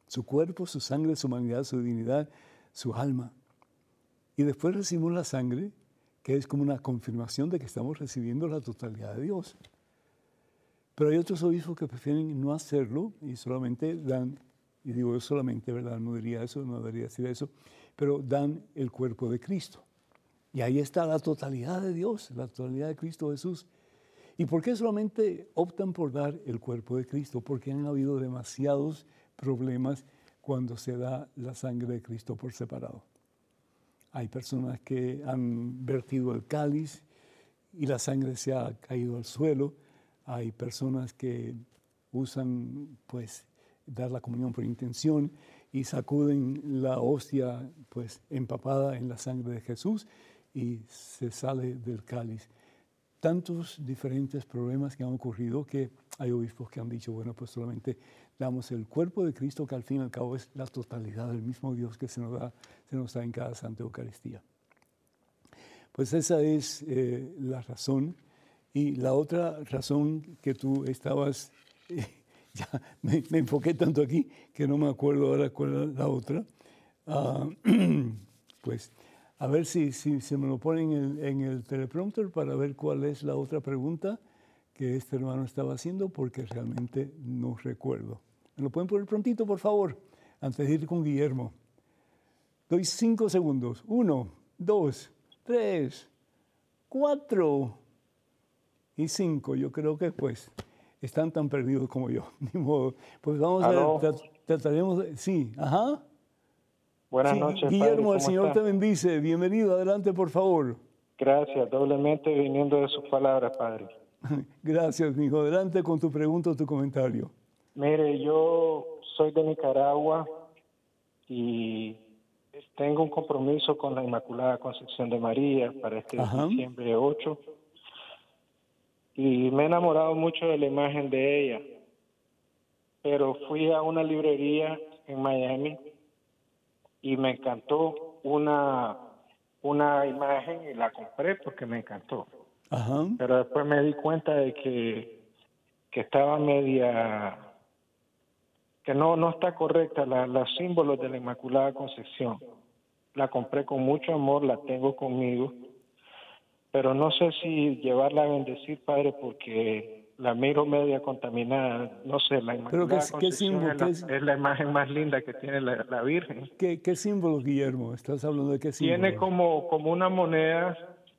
su cuerpo, su sangre, su humanidad, su divinidad, su alma. Y después recibimos la sangre, que es como una confirmación de que estamos recibiendo la totalidad de Dios. Pero hay otros obispos que prefieren no hacerlo y solamente dan, y digo yo solamente, ¿verdad? No diría eso, no debería decir eso, pero dan el cuerpo de Cristo. Y ahí está la totalidad de Dios, la totalidad de Cristo Jesús. ¿Y por qué solamente optan por dar el cuerpo de Cristo? Porque han habido demasiados problemas cuando se da la sangre de Cristo por separado. Hay personas que han vertido el cáliz y la sangre se ha caído al suelo. Hay personas que usan, pues, dar la comunión por intención y sacuden la hostia, pues, empapada en la sangre de Jesús y se sale del cáliz. Tantos diferentes problemas que han ocurrido que hay obispos que han dicho, bueno, pues solamente damos el cuerpo de Cristo, que al fin y al cabo es la totalidad del mismo Dios que se nos da, se nos da en cada Santa Eucaristía. Pues esa es eh, la razón. Y la otra razón que tú estabas eh, [laughs] ya me, enfoqué tanto aquí que no me acuerdo ahora cuál es la otra. Ah, [clears throat] pues a ver si, si se me lo ponen en el, en el teleprompter para ver cuál es la otra pregunta que este hermano estaba haciendo porque realmente no recuerdo. ¿Me lo pueden poner prontito, por favor? Antes de ir con Guillermo. Doy cinco segundos. Uno, dos, tres, cuatro y cinco. Yo creo que pues están tan perdidos como yo. [laughs] Ni modo. Pues vamos a ver, trataremos. Sí, ajá. Buenas noches. Guillermo, el Señor te bendice. Bienvenido, adelante, por favor. Gracias, doblemente viniendo de sus palabras, Padre. [laughs] Gracias, mi hijo. Adelante con tu pregunta o tu comentario. Mire, yo soy de Nicaragua y tengo un compromiso con la Inmaculada Concepción de María para este diciembre 8 y me he enamorado mucho de la imagen de ella. Pero fui a una librería en Miami y me encantó una, una imagen y la compré porque me encantó. Pero después me di cuenta de que, que estaba media que no no está correcta la, los símbolos de la Inmaculada Concepción. La compré con mucho amor, la tengo conmigo pero no sé si llevarla a bendecir, Padre, porque la miro media contaminada, no sé, la imagen qué, símbolo, es, la, imagen más linda que tiene la, Virgen. ¿Qué, ¿Qué, símbolo, Guillermo? ¿Estás hablando de qué símbolo? Tiene como, como una moneda,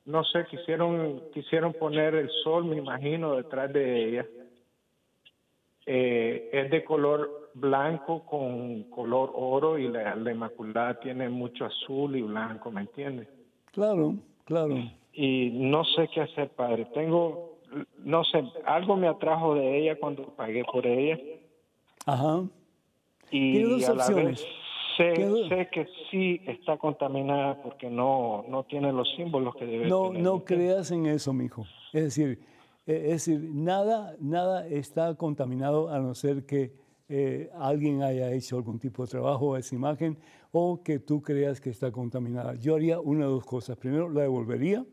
no sé, quisieron, quisieron poner el sol, me imagino, detrás de ella. Eh, es de color blanco con color oro y la, la Inmaculada tiene mucho azul y blanco, ¿me entiendes? Claro, claro y no sé qué hacer, padre. Tengo, no sé, algo me atrajo de ella cuando pagué por ella. Ajá. Y dos a la vez sé, sé, que sí está contaminada porque no, no tiene los símbolos que debe no, tener. No creas en eso, mijo. Es decir, e, es decir, nada, nada está contaminado a no ser que eh, alguien haya hecho algún tipo de trabajo a esa imagen o que tú creas que está contaminada. Yo haría una de dos cosas. Primero, la devolvería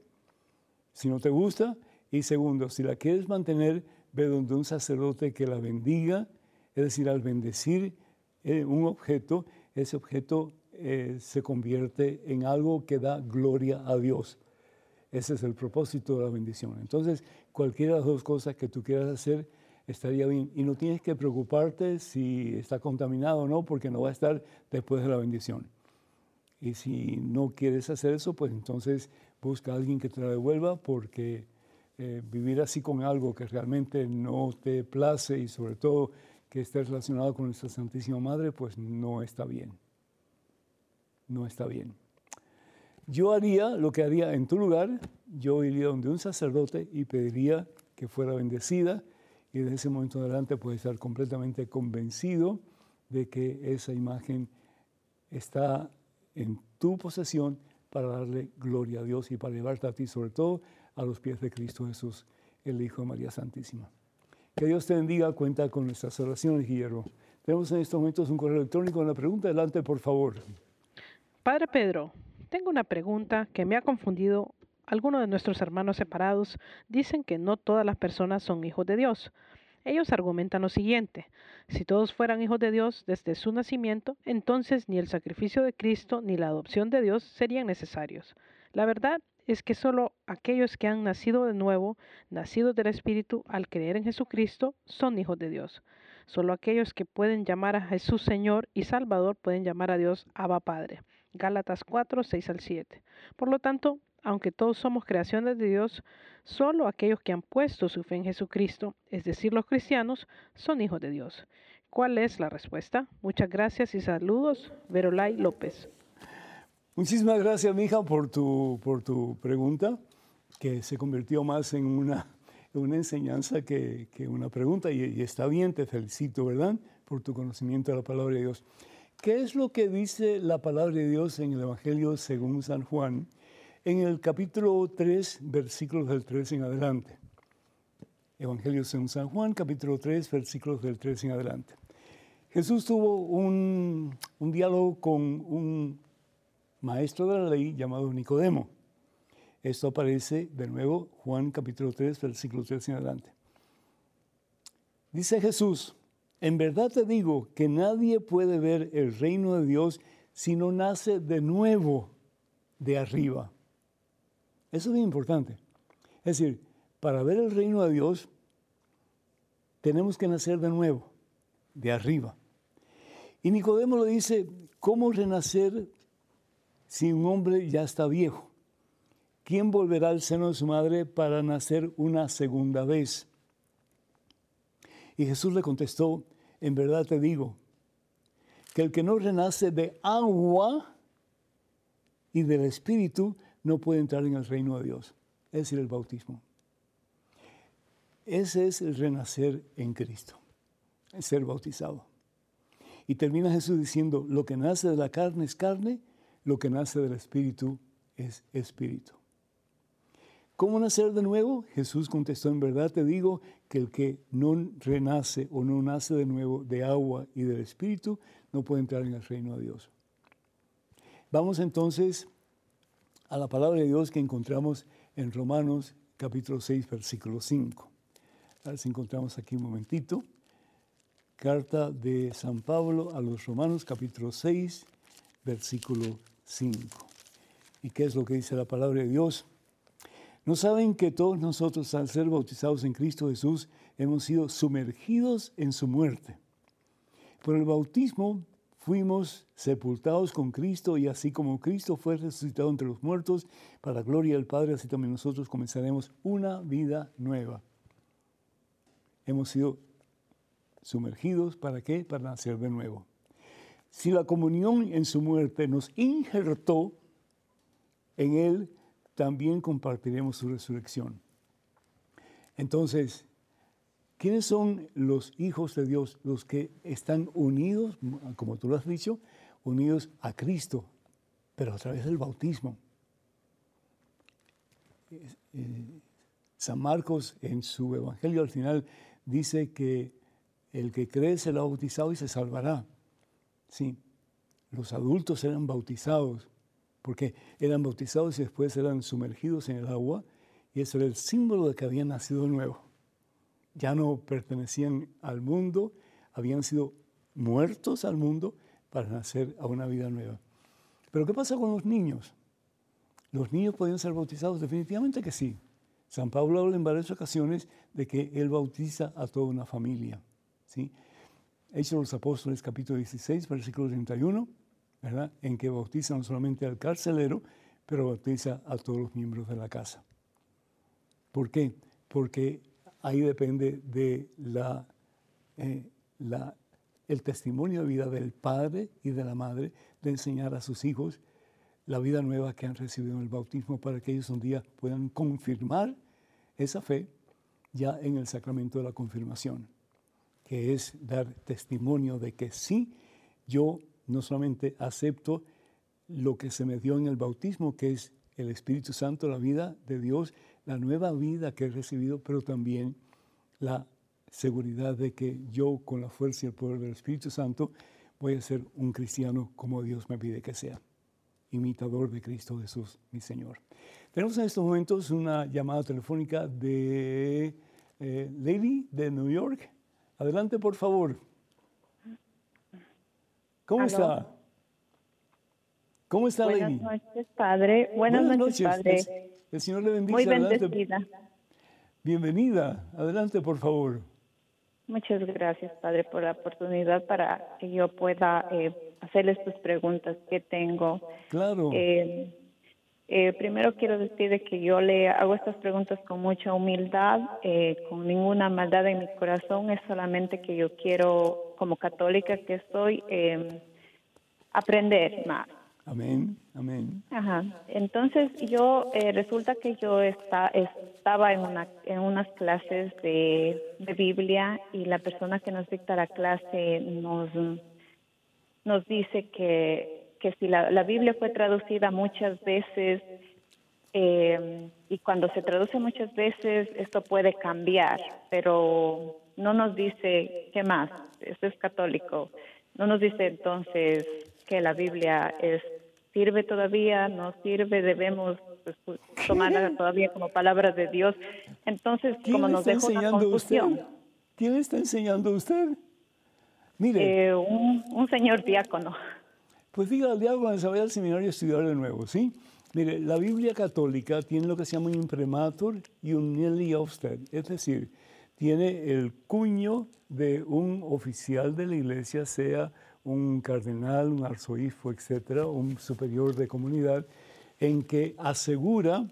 si no te gusta. Y segundo, si la quieres mantener, ve donde un sacerdote que la bendiga, es decir, al bendecir eh, un objeto, ese objeto eh, se convierte en algo que da gloria a Dios. Ese es el propósito de la bendición. Entonces, cualquiera de las dos cosas que tú quieras hacer estaría bien. Y no tienes que preocuparte si está contaminado o no, porque no va a estar después de la bendición. Y si no quieres hacer eso, pues entonces busca a alguien que te la devuelva porque eh, vivir así con algo que realmente no te place y sobre todo que esté relacionado con nuestra Santísima Madre, pues no está bien. No está bien. Yo haría lo que haría en tu lugar, yo iría donde un sacerdote y pediría que fuera bendecida y desde ese momento en adelante puedes estar completamente convencido de que esa imagen está en tu posesión para darle gloria a Dios y para llevarte a ti, sobre todo a los pies de Cristo Jesús, el Hijo de María Santísima. Que Dios te bendiga, cuenta con nuestras oraciones, Guillermo. Tenemos en estos momentos un correo electrónico en la pregunta. Adelante, por favor. Padre Pedro, tengo una pregunta que me ha confundido. Algunos de nuestros hermanos separados dicen que no todas las personas son hijos de Dios. Ellos argumentan lo siguiente, si todos fueran hijos de Dios desde su nacimiento, entonces ni el sacrificio de Cristo ni la adopción de Dios serían necesarios. La verdad es que solo aquellos que han nacido de nuevo, nacidos del Espíritu, al creer en Jesucristo, son hijos de Dios. Solo aquellos que pueden llamar a Jesús Señor y Salvador pueden llamar a Dios Abba Padre. Gálatas 4, 6 al 7. Por lo tanto, aunque todos somos creaciones de Dios, solo aquellos que han puesto su fe en Jesucristo, es decir, los cristianos, son hijos de Dios. ¿Cuál es la respuesta? Muchas gracias y saludos, Verolay López. Muchísimas gracias, mija, por tu, por tu pregunta, que se convirtió más en una, una enseñanza que, que una pregunta, y, está bien, te felicito, ¿verdad?, por tu conocimiento de la palabra de Dios. ¿Qué es lo que dice la palabra de Dios en el Evangelio según San Juan? en el capítulo 3, versículos del 3 en adelante. Evangelio según San Juan, capítulo 3, versículos del 3 en adelante. Jesús tuvo un, un diálogo con un maestro de la ley llamado Nicodemo. Esto aparece de nuevo Juan capítulo 3, versículo 3 en adelante. Dice Jesús, En verdad te digo que nadie puede ver el reino de Dios si no nace de nuevo de arriba. Eso es muy importante. Es decir, para ver el reino de Dios tenemos que nacer de nuevo, de arriba. Y Nicodemo le dice, ¿cómo renacer si un hombre ya está viejo? ¿Quién volverá al seno de su madre para nacer una segunda vez? Y Jesús le contestó, en verdad te digo, que el que no renace de agua y del Espíritu no puede entrar en el reino de Dios, es decir, el bautismo. Ese es el renacer en Cristo, el ser bautizado. Y termina Jesús diciendo, lo que nace de la carne es carne, lo que nace del Espíritu es Espíritu. ¿Cómo nacer de nuevo? Jesús contestó, en verdad te digo que el que no renace o no nace de nuevo de agua y del Espíritu no puede entrar en el reino de Dios. Vamos entonces a la palabra de Dios que encontramos en Romanos capítulo 6, versículo 5. A ver si encontramos aquí un momentito. Carta de San Pablo a los Romanos capítulo 6, versículo 5. ¿Y qué es lo que dice la palabra de Dios? ¿No saben que todos nosotros al ser bautizados en Cristo Jesús hemos sido sumergidos en su muerte? Por el bautismo fuimos sepultados con Cristo y así como Cristo fue resucitado entre los muertos para la gloria del Padre, así también nosotros comenzaremos una vida nueva. Hemos sido sumergidos, ¿para qué? Para nacer de nuevo. Si la comunión en su muerte nos injertó en Él, también compartiremos su resurrección. Entonces, ¿quiénes son los hijos de Dios? Los que están unidos, como tú lo has dicho, unidos a Cristo, pero a través del bautismo. San Marcos en su Evangelio al final dice que el que cree será bautizado y se salvará. Sí, los adultos eran bautizados, porque eran bautizados y después eran sumergidos en el agua, y eso era el símbolo de que habían nacido nuevo. Ya no pertenecían al mundo, habían sido muertos al mundo para nacer a una vida nueva. Pero ¿qué pasa con los niños? ¿Los niños podían ser bautizados? Definitivamente que sí. San Pablo habla en varias ocasiones de que él bautiza a toda una familia. ¿sí? Hechos de los Apóstoles, capítulo 16, versículo 31 en que bautiza no solamente al carcelero, pero bautiza a todos los miembros de la casa. ¿Por qué? Porque ahí depende de la, eh, la, el testimonio de vida del padre y de la madre de enseñar a sus hijos la vida nueva que han recibido en el bautismo para que ellos un día puedan confirmar esa fe ya en el sacramento de la confirmación, que es dar testimonio de que sí, yo no solamente acepto lo que se me dio en el bautismo, que es el Espíritu Santo, la vida de Dios, la nueva vida que he recibido, pero también la seguridad de que yo, con la fuerza y el poder del Espíritu Santo, voy a ser un cristiano como Dios me pide que sea, imitador de Cristo Jesús, mi Señor. Tenemos en estos momentos una llamada telefónica de eh, Lady de New York. Adelante, por favor. ¿Cómo está? ¿Cómo está, Buenas noches, padre. Buenas, noches, padre. El, Señor le bendiga. Muy bendecida. Bienvenida. Adelante, por favor. Muchas gracias, padre, por la oportunidad para que yo pueda eh, hacerles tus preguntas que tengo. Claro. Eh, eh, primero quiero decir que yo le hago estas preguntas con mucha humildad, con ninguna maldad en mi corazón, es solamente que yo quiero como católica que soy, eh, aprender más. Amén, amén. Ajá. Entonces yo, eh, resulta que yo está, estaba en, una, en unas clases de, de, Biblia y la persona que nos dicta la clase nos, nos dice que, que si la, la Biblia fue traducida muchas veces eh, y cuando se traduce muchas veces esto puede cambiar, pero no nos dice qué más, esto es católico, no nos dice entonces que la Biblia es sirve todavía, no sirve, debemos pues, tomarla todavía como palabra de Dios. Entonces, como nos deja una confusión. ¿Quién está enseñando usted? Mire. Eh, un, un, señor diácono. Pues diga al diácono se vaya al seminario a estudiar de nuevo, ¿sí? Mire, la Biblia católica tiene lo que se llama un imprimatur y un nili ofsted, es decir, tiene el cuño de un oficial de la iglesia, sea un cardenal, un arzobispo, etcétera, un superior de comunidad, en que asegura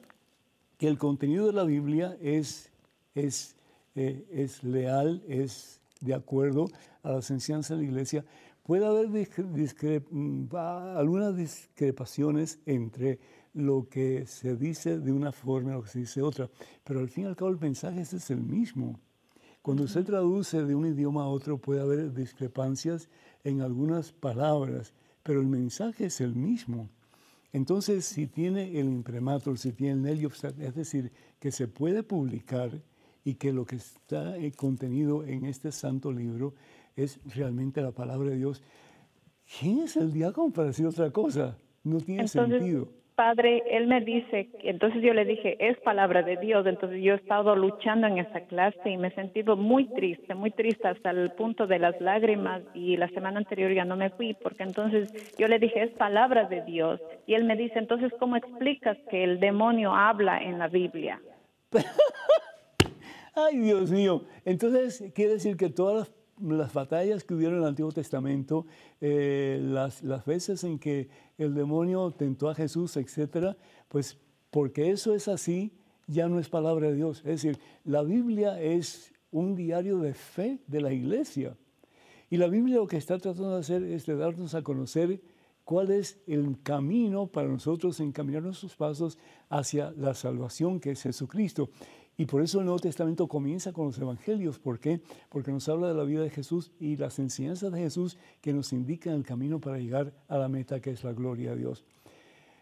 que el contenido de la Biblia es, es, eh, es leal, es de acuerdo a las enseñanzas de la iglesia. Puede haber mm, algunas discrepaciones entre lo que se dice de una forma y lo que se dice de otra, pero al fin y al cabo el mensaje es el mismo. Cuando se traduce de un idioma a otro puede haber discrepancias en algunas palabras, pero el mensaje es el mismo. Entonces, si tiene el imprimatur, si tiene el Nelly es decir, que se puede publicar y que lo que está eh, contenido en este santo libro es realmente la palabra de Dios, ¿quién es el diácono para decir otra cosa? No tiene sentido. padre, él me dice, entonces yo le dije, es palabra de Dios, entonces yo he estado luchando en esa clase y me he sentido muy triste, muy triste hasta el punto de las lágrimas y la semana anterior ya no me fui porque entonces yo le dije, es palabra de Dios y él me dice, entonces, ¿cómo explicas que el demonio habla en la Biblia? [laughs] Ay, Dios mío, entonces quiere decir que todas las las batallas que hubieron en el Antiguo Testamento, eh, las, las veces en que el demonio tentó a Jesús, etcétera, pues porque eso es así, ya no es palabra de Dios. Es decir, la Biblia es un diario de fe de la iglesia. Y la Biblia lo que está tratando de hacer es de darnos a conocer cuál es el camino para nosotros encaminar nuestros pasos hacia la salvación que es Jesucristo. Y por eso el Nuevo Testamento comienza con los evangelios. ¿Por qué? Porque nos habla de la vida de Jesús y las enseñanzas de Jesús que nos indican el camino para llegar a la meta que es la gloria a Dios.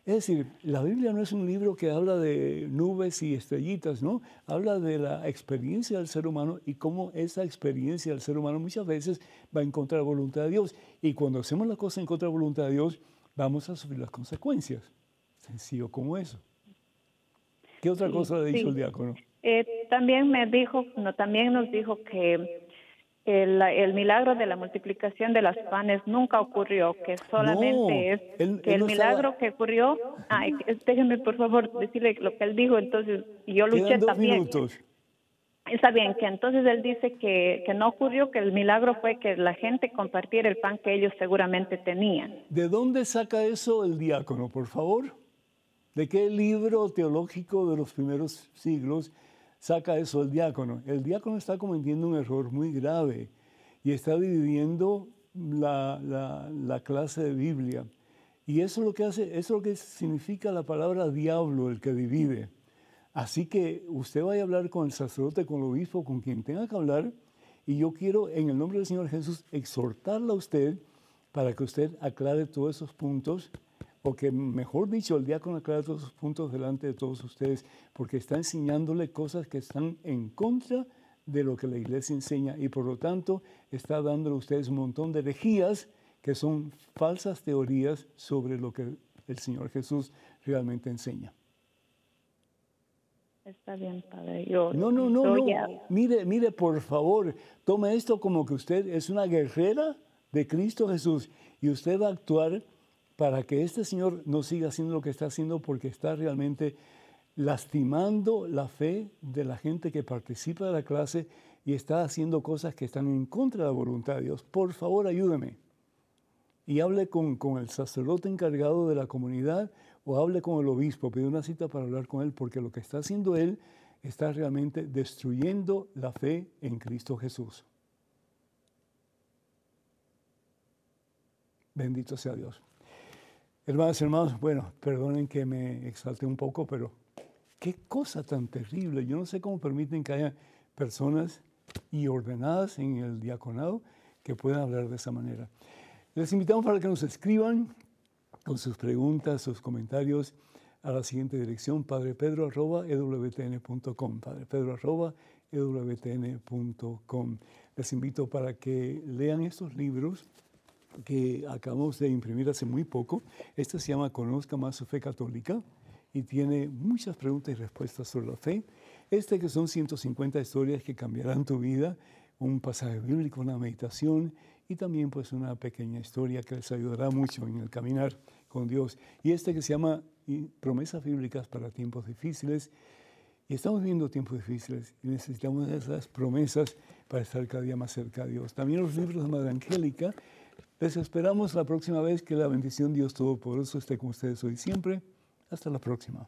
Es decir, la Biblia no es un libro que habla de nubes y estrellitas, ¿no? Habla de la experiencia del ser humano y cómo esa experiencia del ser humano muchas veces va en contra de la voluntad de Dios. Y cuando hacemos la cosa en contra de la voluntad de Dios, vamos a sufrir las consecuencias. Sencillo como eso. ¿Qué otra cosa le ha dicho el diácono? Eh, también me dijo, no, también nos dijo que el, milagro de la multiplicación de las panes nunca ocurrió, que solamente es que el milagro que ocurrió. Ay, déjenme por favor decirle lo que él dijo, entonces yo luché también. Está bien, que entonces él dice que, que no ocurrió, que el milagro fue que la gente compartiera el pan que ellos seguramente tenían. ¿De dónde saca eso el diácono, por favor? ¿De qué libro teológico de los primeros siglos saca eso el diácono. El diácono está cometiendo un error muy grave y está dividiendo la, clase de Biblia. Y eso es lo que hace, eso es lo que significa la palabra diablo, el que divide. Así que usted vaya a hablar con el sacerdote, con el obispo, con quien tenga que hablar, y yo quiero, en el nombre del Señor Jesús, exhortarla a usted para que usted aclare todos esos puntos o que mejor dicho, el diácono aclara todos sus puntos delante de todos ustedes, porque está enseñándole cosas que están en contra de lo que la iglesia enseña y por lo tanto está dándole a ustedes un montón de herejías que son falsas teorías sobre lo que el Señor Jesús realmente enseña. Está bien, Padre. Yo, no, no, no, no. Mire, mire, por favor, tome esto como que usted es una guerrera de Cristo Jesús y usted va a actuar para que este Señor no siga haciendo lo que está haciendo porque está realmente lastimando la fe de la gente que participa de la clase y está haciendo cosas que están en contra de la voluntad de Dios. Por favor, ayúdeme. Y hable con, el sacerdote encargado de la comunidad o hable con el obispo, pide una cita para hablar con él, porque lo que está haciendo él está realmente destruyendo la fe en Cristo Jesús. Bendito sea Dios. Hermanas hermanos, bueno, perdonen que me exalte un poco, pero qué cosa tan terrible. Yo no sé cómo permiten que haya personas y ordenadas en el diaconado que puedan hablar de esa manera. Les invitamos para que nos escriban con sus preguntas, sus comentarios a la siguiente dirección, padrepedro.ewtn.com, padrepedro.ewtn.com. Les invito para que lean estos libros que acabamos de imprimir hace muy poco. Este se llama Conozca más su fe católica y tiene muchas preguntas y respuestas sobre la fe. Este que son 150 historias que cambiarán tu vida, un pasaje bíblico, una meditación y también pues una pequeña historia que les ayudará mucho en el caminar con Dios. Y este que se llama Promesas Bíblicas para Tiempos Difíciles. Y estamos viviendo tiempos difíciles y necesitamos esas promesas para estar cada día más cerca de Dios. También los libros de Madre Angélica. Les esperamos la próxima vez que la bendición Dios Todopoderoso esté con ustedes hoy siempre. Hasta la próxima.